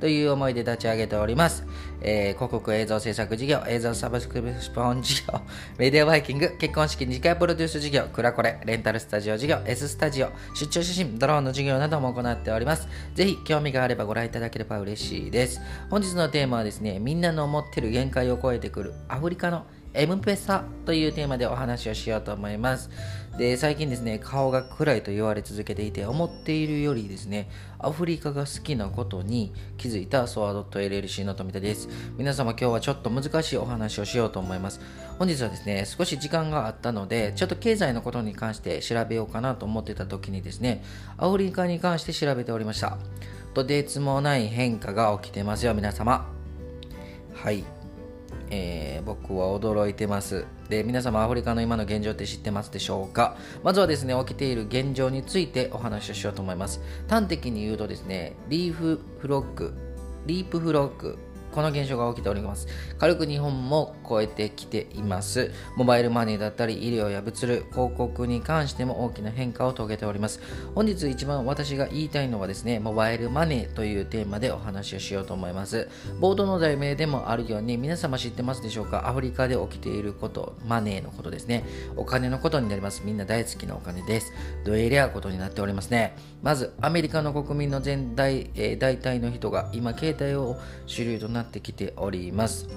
という思いで立ち上げております。えー、広告映像制作事業、映像サブスクリプション事業、メディアバイキング、結婚式次回プロデュース事業、クラコレ、レンタルスタジオ事業、S スタジオ、出張写真、ドローンの事業なども行っております。ぜひ興味があればご覧いただければ嬉しいです。本日のテーマはですね、みんなの思ってる限界を超えてくるアフリカの M ペサというテーマでお話をしようと思います。で、最近ですね、顔が暗いと言われ続けていて、思っているよりですね、アフリカが好きなことに気づいたソワドット LLC の富田です。皆様今日はちょっと難しいお話をしようと思います。本日はですね、少し時間があったので、ちょっと経済のことに関して調べようかなと思ってた時にですね、アフリカに関して調べておりました。とてつもない変化が起きてますよ、皆様。はい。えー、僕は驚いてます。で、皆様アフリカの今の現状って知ってますでしょうか？まずはですね、起きている現状についてお話をしようと思います。端的に言うとですね、リーフフロッグ、リープフロッグこの現象が起きております。軽く日本も超えてきています。モバイルマネーだったり、医療や物流、広告に関しても大きな変化を遂げております。本日一番私が言いたいのはですね、モバイルマネーというテーマでお話をしようと思います。ボードの題名でもあるように、皆様知ってますでしょうか？アフリカで起きていること、マネーのことですね。お金のことになります。みんな大好きなお金です。どえりゃことになっておりますね。まず、アメリカの国民の全体、えー、大体の人が今、携帯を主流とななってきております。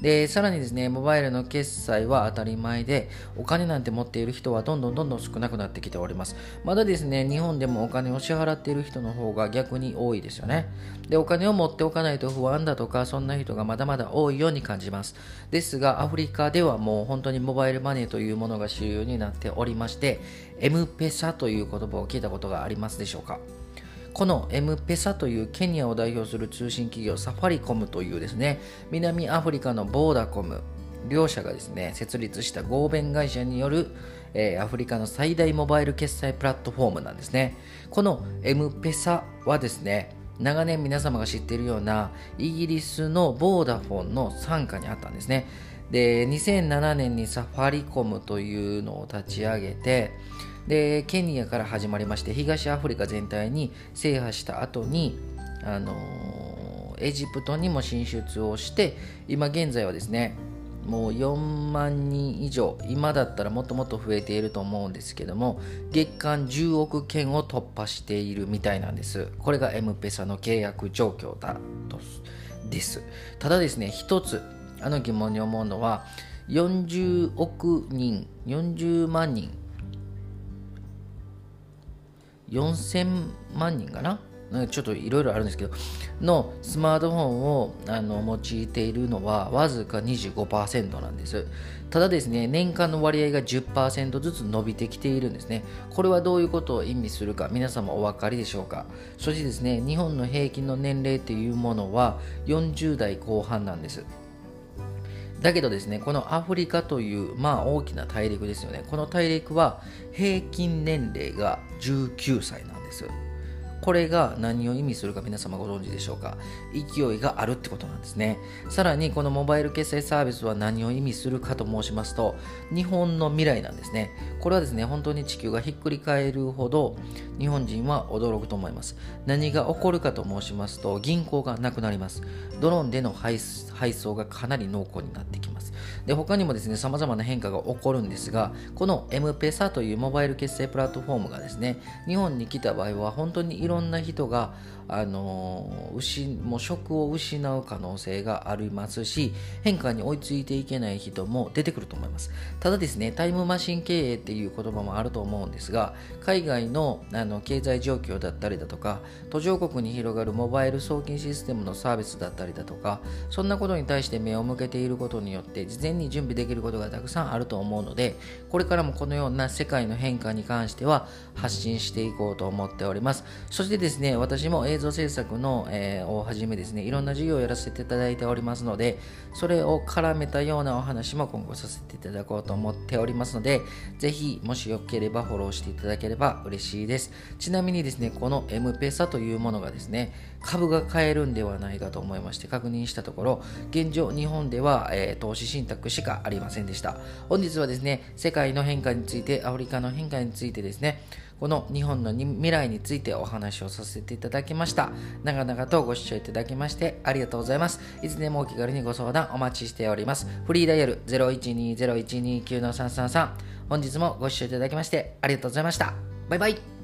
で、さらにですね、モバイルの決済は当たり前で、お金なんて持っている人はどんどんどんどん少なくなってきております。まだですね、日本でもお金を支払っている人の方が逆に多いですよね。で、お金を持っておかないと不安だとか、そんな人がまだまだ多いように感じます。ですが、アフリカではもう本当にモバイルマネーというものが主流になっておりまして、M ペサという言葉を聞いたことがありますでしょうかこの M ペサというケニアを代表する通信企業サファリコムというですね南アフリカのボーダコム両社がですね設立した合弁会社による、アフリカの最大モバイル決済プラットフォームなんですね。この M ペサはですね長年皆様が知っているようなイギリスのボーダフォンの傘下にあったんですね。で2007年にサファリコムというのを立ち上げてでケニアから始まりまして東アフリカ全体に制覇した後にあのエジプトにも進出をして今現在はですねもう4万人以上今だったらもっともっと増えていると思うんですけども月間10億件を突破しているみたいなんです。これが M ペサの契約状況だとです。ただですね一つあの疑問に思うのは40億人40万人4000万人かな？ちょっといろいろあるんですけど、のスマートフォンをあの用いているのはわずか25%なんです。ただですね、年間の割合が10%ずつ伸びてきているんですね。これはどういうことを意味するか、皆様お分かりでしょうか？そしてですね、日本の平均の年齢というものは40代後半なんです。だけどですね、このアフリカという、まあ大きな大陸ですよね。この大陸は平均年齢が19歳なんです。これが何を意味するか皆様ご存知でしょうか？勢いがあるってことなんですね。さらにこのモバイル決済サービスは何を意味するかと申しますと日本の未来なんですね。これはですね本当に地球がひっくり返るほど日本人は驚くと思います。何が起こるかと申しますと銀行がなくなります。ドローンでの配送がかなり濃厚になってきます。で他にもですね様々な変化が起こるんですがこの M ペサというモバイル決済プラットフォームがですね日本に来た場合は本当にいろろんな人があのもう職を失う可能性がありますし変化に追いついていけない人も出てくると思います。ただですねタイムマシン経営っていう言葉もあると思うんですが海外のあの経済状況だったりだとか途上国に広がるモバイル送金システムのサービスだったりだとかそんなことに対して目を向けていることによって事前に準備できることがたくさんあると思うのでこれからもこのような世界の変化に関しては発信していこうと思っております。そしてですね、私も映像制作の、えー、をはじめですね、いろんな授業をやらせていただいておりますので、それを絡めたようなお話も今後させていただこうと思っておりますので、ぜひ、もしよければフォローしていただければ嬉しいです。ちなみにですね、この M ペサというものがですね、株が買えるんではないかと思いまして確認したところ、現状日本では、えー、投資信託しかありませんでした。本日はですね、世界の変化について、アフリカの変化についてですね、この日本の未来についてお話話をさせていただきました。長々とご視聴いただきましてありがとうございます。いつでもお気軽にご相談お待ちしております。フリーダイヤル0120129333本日もご視聴いただきましてありがとうございました。バイバイ